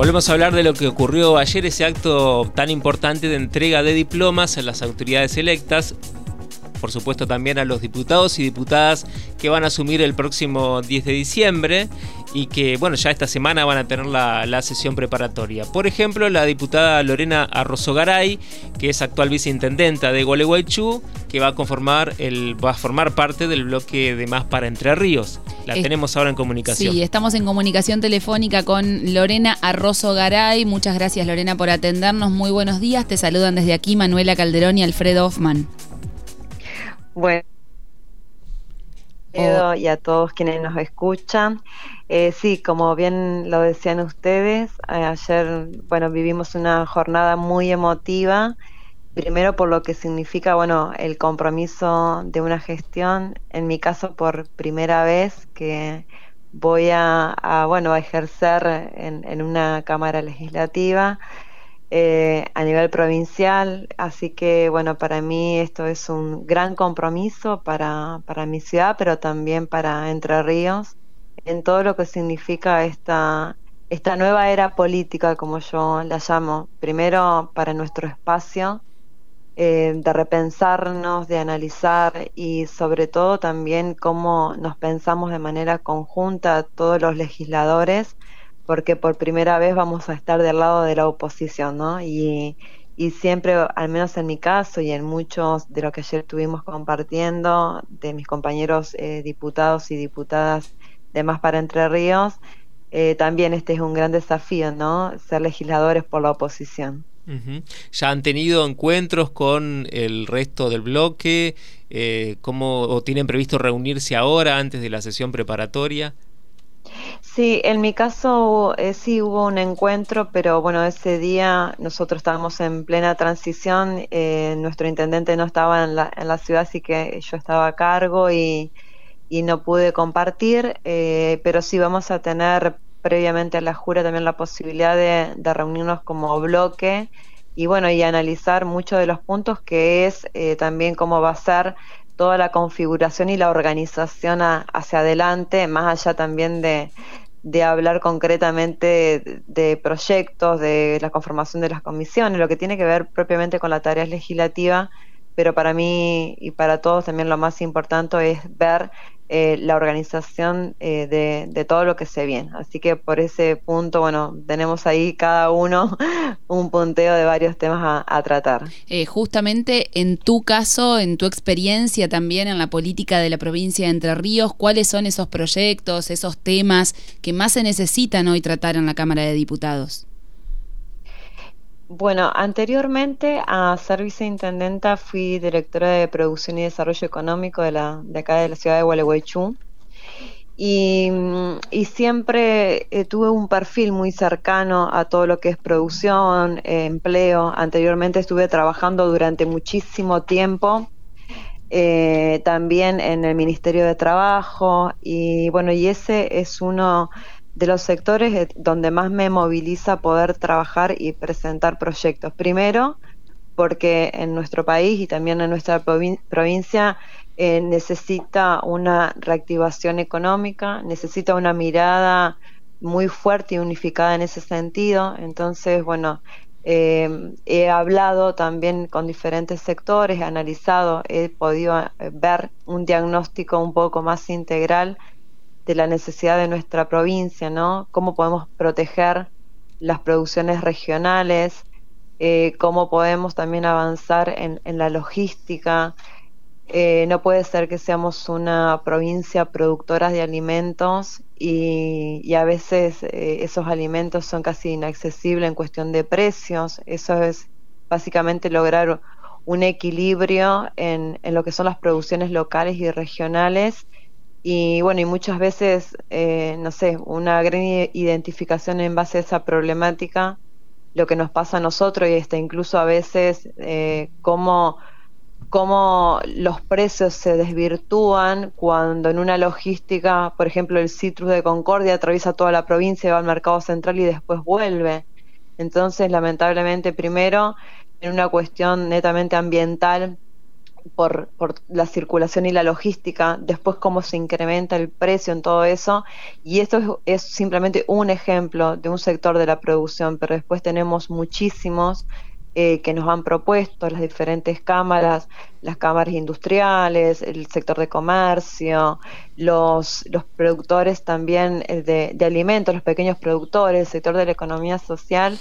Volvemos a hablar de lo que ocurrió ayer, ese acto tan importante de entrega de diplomas a las autoridades electas por supuesto también a los diputados y diputadas que van a asumir el próximo 10 de diciembre y que, bueno, ya esta semana van a tener la, sesión preparatoria. Por ejemplo, la diputada Lorena Arrozogaray, que es actual viceintendenta de Gualeguaychú, que va a conformar el, va a formar parte del bloque de Más para Entre Ríos. La tenemos ahora en comunicación. Sí, estamos en comunicación telefónica con Lorena Arrozogaray. Muchas gracias, Lorena, por atendernos. Muy buenos días. Te saludan desde aquí Manuela Calderón y Alfredo Hoffman. Bueno, oh. y a todos quienes nos escuchan. Eh, sí, como bien lo decían ustedes, eh, ayer, bueno, vivimos una jornada muy emotiva, primero por lo que significa, bueno, el compromiso de una gestión, en mi caso por primera vez que voy a, bueno, a ejercer en, en una Cámara Legislativa. Eh, a nivel provincial, así que bueno, para mí esto es un gran compromiso para, para mi ciudad, pero también para Entre Ríos, en todo lo que significa esta, esta nueva era política, como yo la llamo, primero para nuestro espacio, eh, de repensarnos, de analizar y sobre todo también cómo nos pensamos de manera conjunta todos los legisladores porque por primera vez vamos a estar del lado de la oposición, ¿no? Y, siempre, al menos en mi caso y en muchos de lo que ayer estuvimos compartiendo, de mis compañeros eh, diputados y diputadas de Más para Entre Ríos, eh, también este es un gran desafío, ¿no? Ser legisladores por la oposición. ¿Ya han tenido encuentros con el resto del bloque? Eh, ¿Cómo o tienen previsto reunirse ahora antes de la sesión preparatoria? Sí, en mi caso eh, sí hubo un encuentro, pero bueno, ese día nosotros estábamos en plena transición, eh, nuestro intendente no estaba en la, en la, ciudad, así que yo estaba a cargo y, y no pude compartir, eh, pero sí vamos a tener previamente a la jura también la posibilidad de, reunirnos como bloque y bueno, y analizar muchos de los puntos que es también cómo va a ser toda la configuración y la organización hacia adelante, más allá también de, hablar concretamente de, proyectos, de la conformación de las comisiones, lo que tiene que ver propiamente con la tarea legislativa, pero para mí y para todos también lo más importante es ver eh, la organización eh, de, todo lo que se viene. Así que por ese punto, bueno, tenemos ahí cada uno un punteo de varios temas a, tratar. Eh, justamente en tu caso, en tu experiencia también en la política de la provincia de Entre Ríos, ¿cuáles son esos proyectos, esos temas que más se necesitan hoy tratar en la Cámara de Diputados? Bueno, anteriormente a ser viceintendenta fui directora de Producción y Desarrollo Económico de, la, de acá de la ciudad de Gualeguaychú y, siempre eh, tuve un perfil muy cercano a todo lo que es producción, eh, empleo. Anteriormente estuve trabajando durante muchísimo tiempo eh, también en el Ministerio de Trabajo y bueno, y ese es uno de los sectores donde más me moviliza poder trabajar y presentar proyectos. Primero, porque en nuestro país y también en nuestra provincia eh, necesita una reactivación económica, necesita una mirada muy fuerte y unificada en ese sentido. Entonces, bueno, eh, he hablado también con diferentes sectores, he analizado, he podido eh, ver un diagnóstico un poco más integral de la necesidad de nuestra provincia, ¿no? Cómo podemos proteger las producciones regionales, eh, cómo podemos también avanzar en, la logística. Eh, no puede ser que seamos una provincia productora de alimentos y, a veces eh, esos alimentos son casi inaccesibles en cuestión de precios. Eso es básicamente lograr un equilibrio en, en lo que son las producciones locales y regionales y bueno, y muchas veces, eh, no sé, una gran identificación en base a esa problemática, lo que nos pasa a nosotros y hasta incluso a veces eh, cómo, cómo los precios se desvirtúan cuando en una logística, por ejemplo, el citrus de Concordia atraviesa toda la provincia, va al mercado central y después vuelve. Entonces, lamentablemente, primero, en una cuestión netamente ambiental, por, por, la circulación y la logística, después cómo se incrementa el precio en todo eso, y esto es, simplemente un ejemplo de un sector de la producción, pero después tenemos muchísimos eh, que nos han propuesto las diferentes cámaras, las cámaras industriales, el sector de comercio, los, los productores también eh, de, de alimentos, los pequeños productores, el sector de la economía social,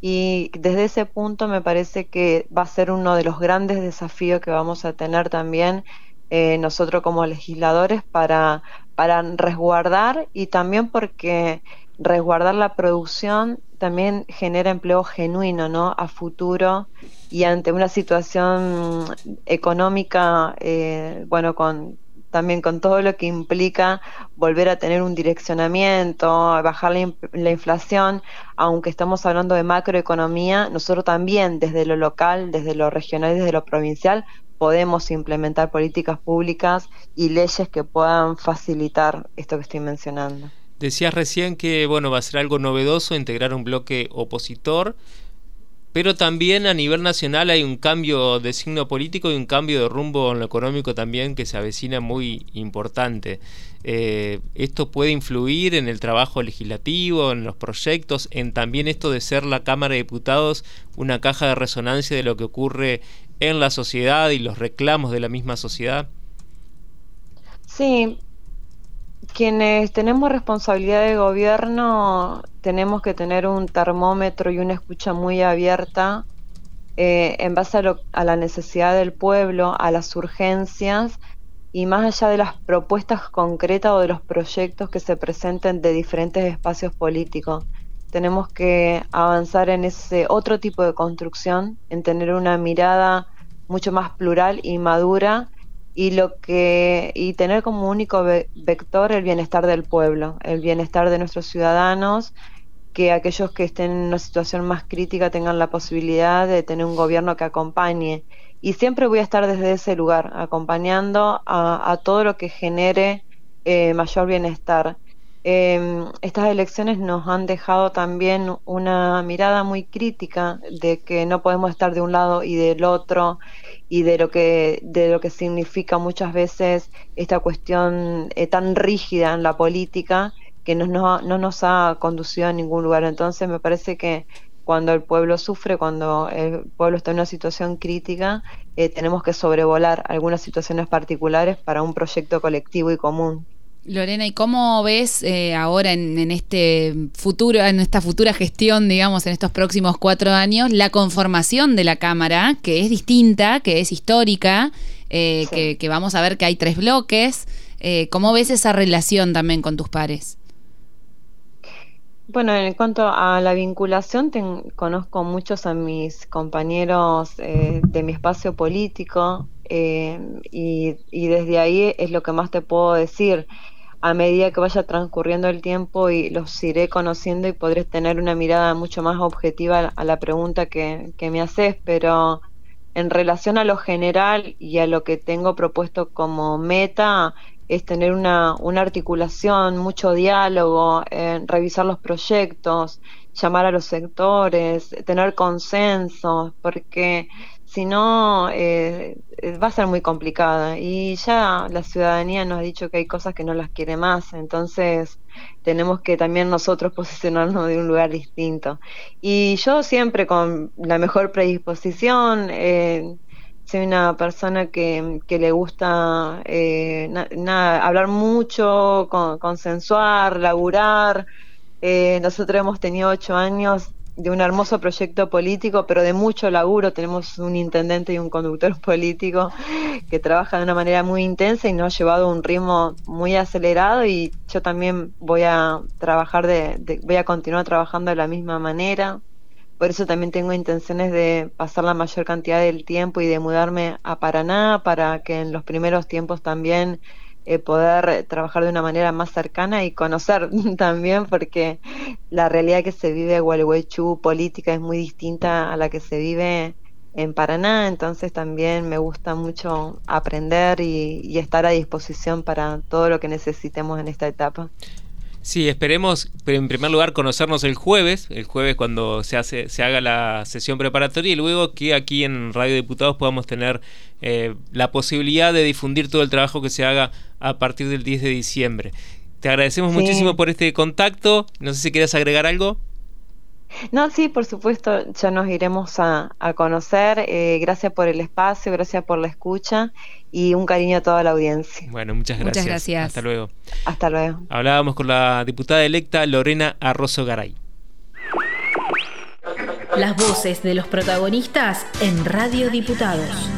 y desde ese punto me parece que va a ser uno de los grandes desafíos que vamos a tener también eh, nosotros como legisladores para, para resguardar y también porque resguardar la producción también genera empleo genuino, ¿no? A futuro y ante una situación económica, eh, bueno, con también con todo lo que implica volver a tener un direccionamiento, bajar la, inflación, aunque estamos hablando de macroeconomía, nosotros también desde lo local, desde lo regional y desde lo provincial podemos implementar políticas públicas y leyes que puedan facilitar esto que estoy mencionando. Decías recién que bueno va a ser algo novedoso integrar un bloque opositor pero también a nivel nacional hay un cambio de signo político y un cambio de rumbo en lo económico también que se avecina muy importante. Eh, esto puede influir en el trabajo legislativo, en los proyectos, en también esto de ser la Cámara de Diputados una caja de resonancia de lo que ocurre en la sociedad y los reclamos de la misma sociedad. Sí, quienes tenemos responsabilidad de gobierno tenemos que tener un termómetro y una escucha muy abierta eh, en base a, la necesidad del pueblo, a las urgencias y más allá de las propuestas concretas o de los proyectos que se presenten de diferentes espacios políticos. Tenemos que avanzar en ese otro tipo de construcción, en tener una mirada mucho más plural y madura y lo que y tener como único vector el bienestar del pueblo, el bienestar de nuestros ciudadanos, que aquellos que estén en una situación más crítica tengan la posibilidad de tener un gobierno que acompañe. Y siempre voy a estar desde ese lugar, acompañando a, todo lo que genere eh, mayor bienestar. Em, estas elecciones nos han dejado también una mirada muy crítica de que no podemos estar de un lado y del otro y de lo que de lo que significa muchas veces esta cuestión eh, tan rígida en la política que no, no, nos ha conducido a ningún lugar. Entonces me parece que cuando el pueblo sufre, cuando el pueblo está en una situación crítica, eh, tenemos que sobrevolar algunas situaciones particulares para un proyecto colectivo y común. Lorena, ¿y cómo ves eh, ahora en, este futuro, en esta futura gestión, digamos, en estos próximos cuatro años, la conformación de la Cámara, que es distinta, que es histórica, eh, que, vamos a ver que hay tres bloques? Eh, ¿Cómo ves esa relación también con tus pares? Bueno, en cuanto a la vinculación, conozco muchos a mis compañeros de mi espacio político y, y desde ahí es lo que más te puedo decir a medida que vaya transcurriendo el tiempo y los iré conociendo y podré tener una mirada mucho más objetiva a la pregunta que, me haces, pero en relación a lo general y a lo que tengo propuesto como meta es tener una, una articulación, mucho diálogo, revisar los proyectos, llamar a los sectores, tener consenso, porque si no eh, va a ser muy complicada y ya la ciudadanía nos ha dicho que hay cosas que no las quiere más, entonces tenemos que también nosotros posicionarnos de un lugar distinto. Y yo siempre con la mejor predisposición, eh, soy una persona que, que le gusta eh, hablar mucho, consensuar, laburar. nosotros hemos tenido ocho años de un hermoso proyecto político, pero de mucho laburo. Tenemos un intendente y un conductor político que trabaja de una manera muy intensa y nos ha llevado un ritmo muy acelerado y yo también voy a trabajar de, voy a continuar trabajando de la misma manera. Por eso también tengo intenciones de pasar la mayor cantidad del tiempo y de mudarme a Paraná para que en los primeros tiempos también eh, poder trabajar de una manera más cercana y conocer también, porque la realidad que se vive en Gualeguaychú política es muy distinta a la que se vive en Paraná, entonces también me gusta mucho aprender y, y estar a disposición para todo lo que necesitemos en esta etapa. Sí, esperemos en primer lugar conocernos el jueves, el jueves cuando se hace, se haga la sesión preparatoria y luego que aquí en Radio Diputados podamos tener eh, la posibilidad de difundir todo el trabajo que se haga a partir del 10 de diciembre. Te agradecemos muchísimo por este contacto. No sé si quieres agregar algo. No, sí, por supuesto, ya nos iremos a, conocer. Eh, gracias por el espacio, gracias por la escucha y un cariño a toda la audiencia. Bueno, muchas gracias. Muchas gracias. Hasta luego. Hasta luego. Hablábamos con la diputada electa Lorena Arrozo Garay. Las voces de los protagonistas en Radio Diputados.